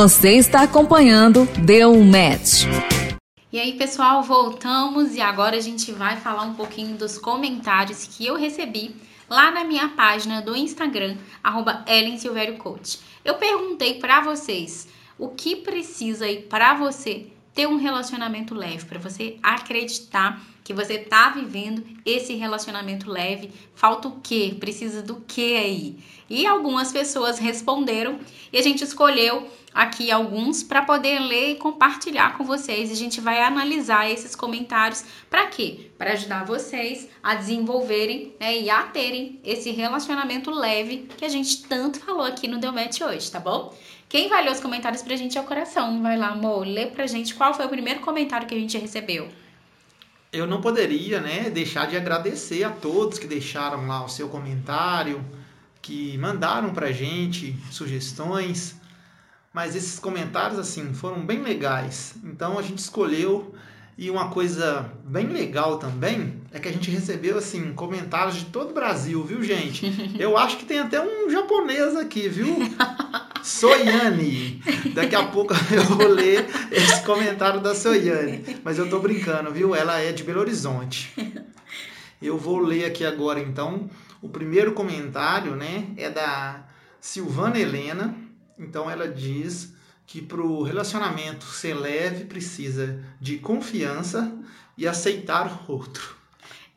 Você está acompanhando Deu um Match. E aí, pessoal, voltamos e agora a gente vai falar um pouquinho dos comentários que eu recebi lá na minha página do Instagram, arroba Ellen Silvério Coach. Eu perguntei pra vocês o que precisa aí pra você ter um relacionamento leve, pra você acreditar que você tá vivendo esse relacionamento leve. Falta o quê? Precisa do quê aí? E algumas pessoas responderam e a gente escolheu aqui alguns para poder ler e compartilhar com vocês. A gente vai analisar esses comentários para quê? Para ajudar vocês a desenvolverem né, e a terem esse relacionamento leve que a gente tanto falou aqui no Deu Match hoje, tá bom? Quem vai ler os comentários pra gente é o coração. Vai lá, amor, lê pra gente qual foi o primeiro comentário que a gente recebeu. Eu não poderia, né, deixar de agradecer a todos que deixaram lá o seu comentário, que mandaram pra gente sugestões, mas esses comentários assim foram bem legais. Então a gente escolheu e uma coisa bem legal também é que a gente recebeu assim comentários de todo o Brasil, viu, gente? Eu acho que tem até um japonês aqui, viu? Soyane. Daqui a pouco eu vou ler esse comentário da Soyane, mas eu tô brincando, viu? Ela é de Belo Horizonte. Eu vou ler aqui agora então o primeiro comentário, né? É da Silvana Helena. Então ela diz que para o relacionamento ser leve precisa de confiança e aceitar o outro.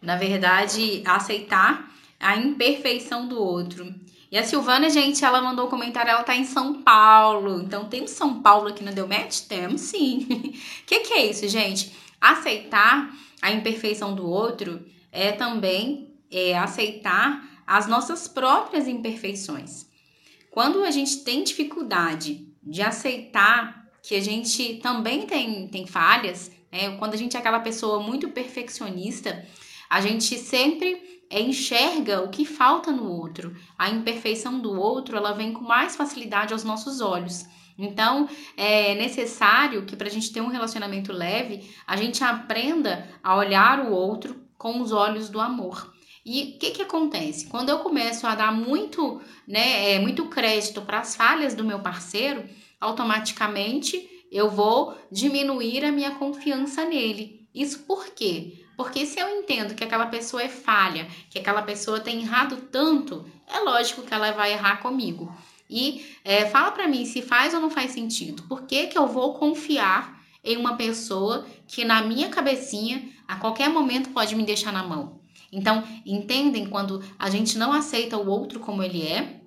Na verdade, aceitar a imperfeição do outro. E a Silvana, gente, ela mandou um comentário, ela tá em São Paulo. Então, temos São Paulo aqui no Deu Match? Temos sim. O que, que é isso, gente? Aceitar a imperfeição do outro é também é, aceitar as nossas próprias imperfeições. Quando a gente tem dificuldade de aceitar que a gente também tem, tem falhas, né? quando a gente é aquela pessoa muito perfeccionista, a gente sempre enxerga o que falta no outro. A imperfeição do outro, ela vem com mais facilidade aos nossos olhos. Então, é necessário que para a gente ter um relacionamento leve, a gente aprenda a olhar o outro com os olhos do amor. E o que, que acontece? Quando eu começo a dar muito, né, é, muito crédito para as falhas do meu parceiro, automaticamente eu vou diminuir a minha confiança nele. Isso por quê? Porque se eu entendo que aquela pessoa é falha, que aquela pessoa tem errado tanto, é lógico que ela vai errar comigo. E é, fala para mim se faz ou não faz sentido. Por que, que eu vou confiar em uma pessoa que na minha cabecinha a qualquer momento pode me deixar na mão? Então, entendem quando a gente não aceita o outro como ele é,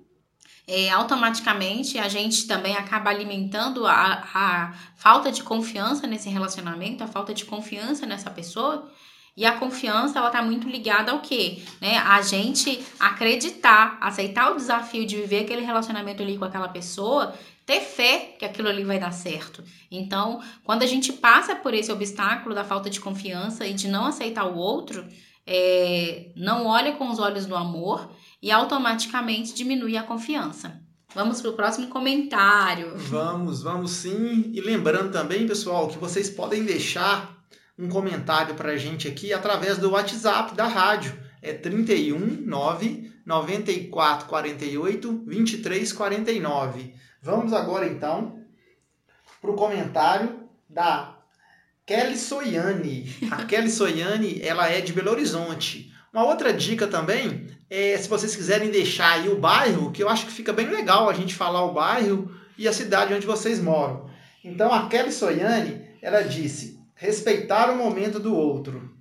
é, automaticamente a gente também acaba alimentando a, a falta de confiança nesse relacionamento, a falta de confiança nessa pessoa. E a confiança, ela tá muito ligada ao quê? Né? A gente acreditar, aceitar o desafio de viver aquele relacionamento ali com aquela pessoa, ter fé que aquilo ali vai dar certo. Então, quando a gente passa por esse obstáculo da falta de confiança e de não aceitar o outro, é, não olha com os olhos do amor e automaticamente diminui a confiança. Vamos para o próximo comentário. Vamos, vamos sim. E lembrando também, pessoal, que vocês podem deixar um comentário para a gente aqui através do WhatsApp da rádio. É 31 9 94 48 23 49. Vamos agora então para o comentário da Kelly Soiane. A Kelly Soiane, ela é de Belo Horizonte. Uma outra dica também é se vocês quiserem deixar aí o bairro, que eu acho que fica bem legal a gente falar o bairro e a cidade onde vocês moram. Então a Kelly Soiane, ela disse: respeitar o momento do outro.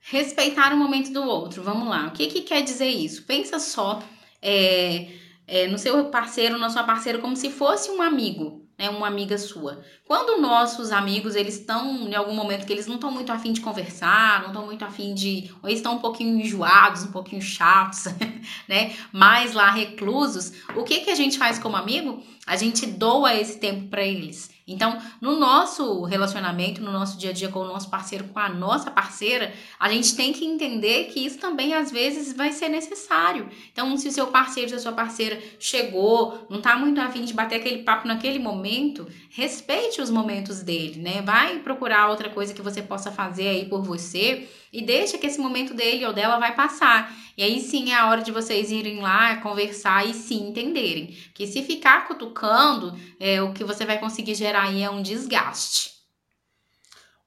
Respeitar o momento do outro, vamos lá. O que, que quer dizer isso? Pensa só é, é, no seu parceiro, na sua parceira, como se fosse um amigo né, uma amiga sua. Quando nossos amigos, eles estão em algum momento que eles não estão muito afim de conversar, não estão muito afim de, ou eles estão um pouquinho enjoados, um pouquinho chatos, né, mais lá reclusos, o que que a gente faz como amigo? A gente doa esse tempo para eles. Então, no nosso relacionamento, no nosso dia a dia com o nosso parceiro, com a nossa parceira, a gente tem que entender que isso também às vezes vai ser necessário. Então, se o seu parceiro, se a sua parceira chegou, não tá muito afim de bater aquele papo naquele momento, respeite os momentos dele, né? Vai procurar outra coisa que você possa fazer aí por você e deixa que esse momento dele ou dela vai passar. E aí sim é a hora de vocês irem lá conversar e sim entenderem. Que se ficar cutucando, é, o que você vai conseguir gerar aí é um desgaste.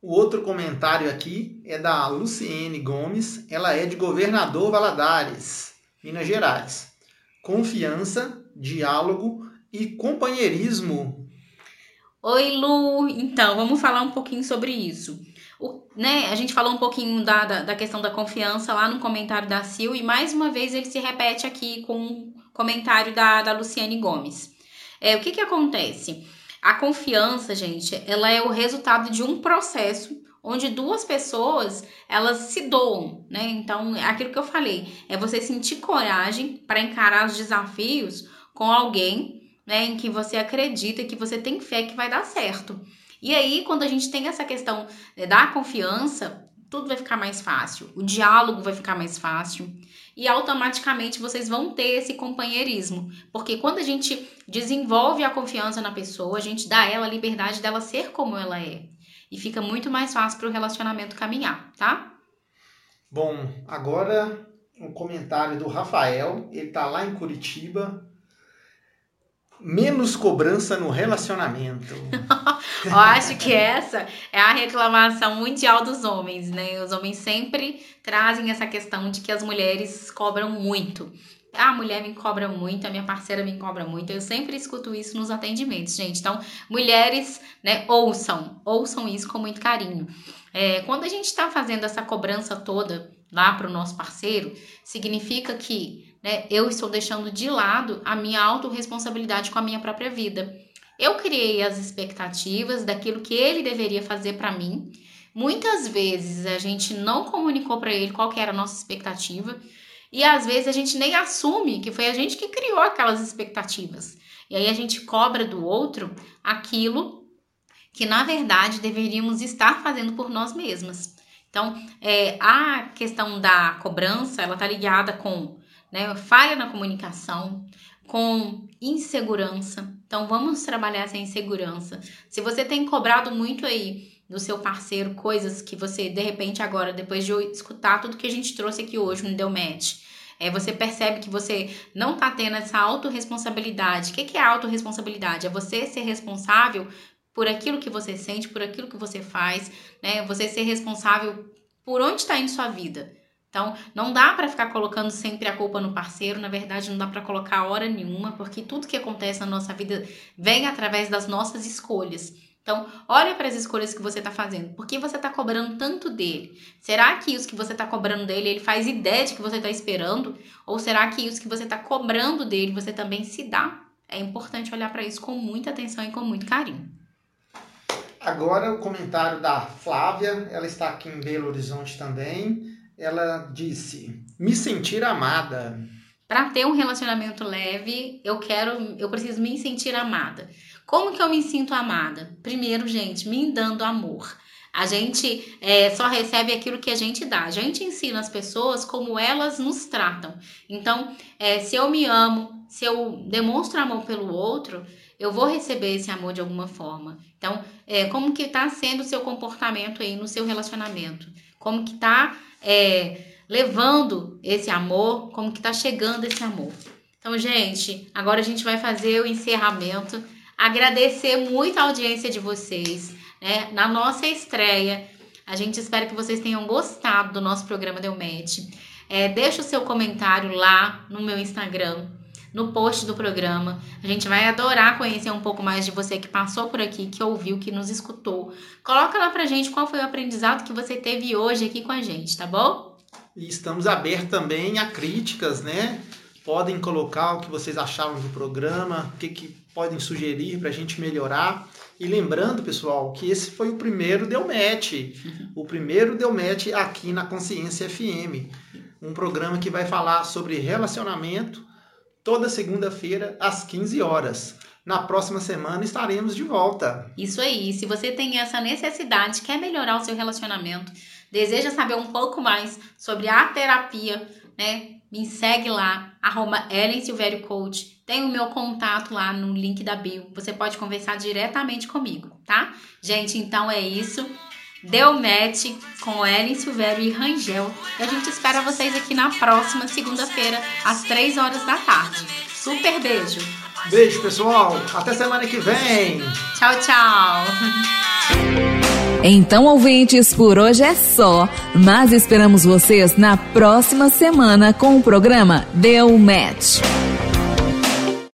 O outro comentário aqui é da Luciene Gomes, ela é de Governador Valadares, Minas Gerais. Confiança, diálogo e companheirismo. Oi, Lu! Então, vamos falar um pouquinho sobre isso. O, né, a gente falou um pouquinho da, da, da, questão da confiança lá no comentário da Sil, e mais uma vez ele se repete aqui com um comentário da, da Luciane Gomes. É, o que que acontece? A confiança, gente, ela é o resultado de um processo onde duas pessoas elas se doam, né? Então, é aquilo que eu falei, é você sentir coragem para encarar os desafios com alguém, né, em que você acredita, que você tem fé que vai dar certo. E aí, quando a gente tem essa questão né, da confiança, tudo vai ficar mais fácil, o diálogo vai ficar mais fácil e automaticamente vocês vão ter esse companheirismo, porque quando a gente desenvolve a confiança na pessoa, a gente dá ela a liberdade dela ser como ela é. E fica muito mais fácil para o relacionamento caminhar, tá? Bom, agora um comentário do Rafael, ele tá lá em Curitiba, menos cobrança no relacionamento. Eu acho que essa é a reclamação mundial dos homens, né? Os homens sempre trazem essa questão de que as mulheres cobram muito. A mulher me cobra muito, a minha parceira me cobra muito. Eu sempre escuto isso nos atendimentos, gente. Então, mulheres, né, ouçam, ouçam isso com muito carinho. É, quando a gente está fazendo essa cobrança toda lá para o nosso parceiro, significa que né, eu estou deixando de lado a minha autorresponsabilidade com a minha própria vida. Eu criei as expectativas daquilo que ele deveria fazer para mim. Muitas vezes a gente não comunicou para ele qual era a nossa expectativa. E às vezes a gente nem assume que foi a gente que criou aquelas expectativas. E aí a gente cobra do outro aquilo que na verdade deveríamos estar fazendo por nós mesmas. Então, é, a questão da cobrança, ela tá ligada com né, falha na comunicação, com insegurança. Então, vamos trabalhar essa insegurança. Se você tem cobrado muito aí do seu parceiro coisas que você, de repente, agora, depois de escutar tudo que a gente trouxe aqui hoje no Deu Match, é, você percebe que você não tá tendo essa autorresponsabilidade. O que, que é autorresponsabilidade? É você ser responsável por aquilo que você sente, por aquilo que você faz, né? Você ser responsável por onde está indo sua vida. Então, não dá para ficar colocando sempre a culpa no parceiro, na verdade, não dá para colocar hora nenhuma, porque tudo que acontece na nossa vida vem através das nossas escolhas. Então, olha para as escolhas que você está fazendo. Por que você está cobrando tanto dele? Será que os que você está cobrando dele, ele faz ideia de que você está esperando? Ou será que os que você está cobrando dele, você também se dá? É importante olhar para isso com muita atenção e com muito carinho. Agora o comentário da Flávia, ela está aqui em Belo Horizonte também. Ela disse: "Me sentir amada". Para ter um relacionamento leve, eu quero, eu preciso me sentir amada. Como que eu me sinto amada? Primeiro, gente, me dando amor. A gente é, só recebe aquilo que a gente dá. A gente ensina as pessoas como elas nos tratam. Então, é, se eu me amo, se eu demonstro amor pelo outro, eu vou receber esse amor de alguma forma. Então, é, como que está sendo o seu comportamento aí no seu relacionamento? Como que está é, levando esse amor? Como que está chegando esse amor? Então, gente, agora a gente vai fazer o encerramento. Agradecer muito a audiência de vocês, né? Na nossa estreia. A gente espera que vocês tenham gostado do nosso programa Delmet. É, deixa o seu comentário lá no meu Instagram no post do programa. A gente vai adorar conhecer um pouco mais de você que passou por aqui, que ouviu, que nos escutou. Coloca lá pra gente qual foi o aprendizado que você teve hoje aqui com a gente, tá bom? E estamos abertos também a críticas, né? Podem colocar o que vocês acharam do programa, o que, que podem sugerir para a gente melhorar. E lembrando, pessoal, que esse foi o primeiro Deu Match. Uhum. O primeiro Deu Match aqui na Consciência FM. Um programa que vai falar sobre relacionamento, toda segunda-feira às 15 horas. Na próxima semana estaremos de volta. Isso aí. Se você tem essa necessidade, quer melhorar o seu relacionamento, deseja saber um pouco mais sobre a terapia, né? Me segue lá, arroba Ellen Silvério Coach. Tem o meu contato lá no link da bio. Você pode conversar diretamente comigo, tá? Gente, então é isso. Deu match com Ellen Silvério e Rangel. E a gente espera vocês aqui na próxima segunda-feira, às 3 horas da tarde. Super beijo! Beijo, pessoal! Até semana que vem! Tchau, tchau! Então, ouvintes, por hoje é só, mas esperamos vocês na próxima semana com o programa Deu Match.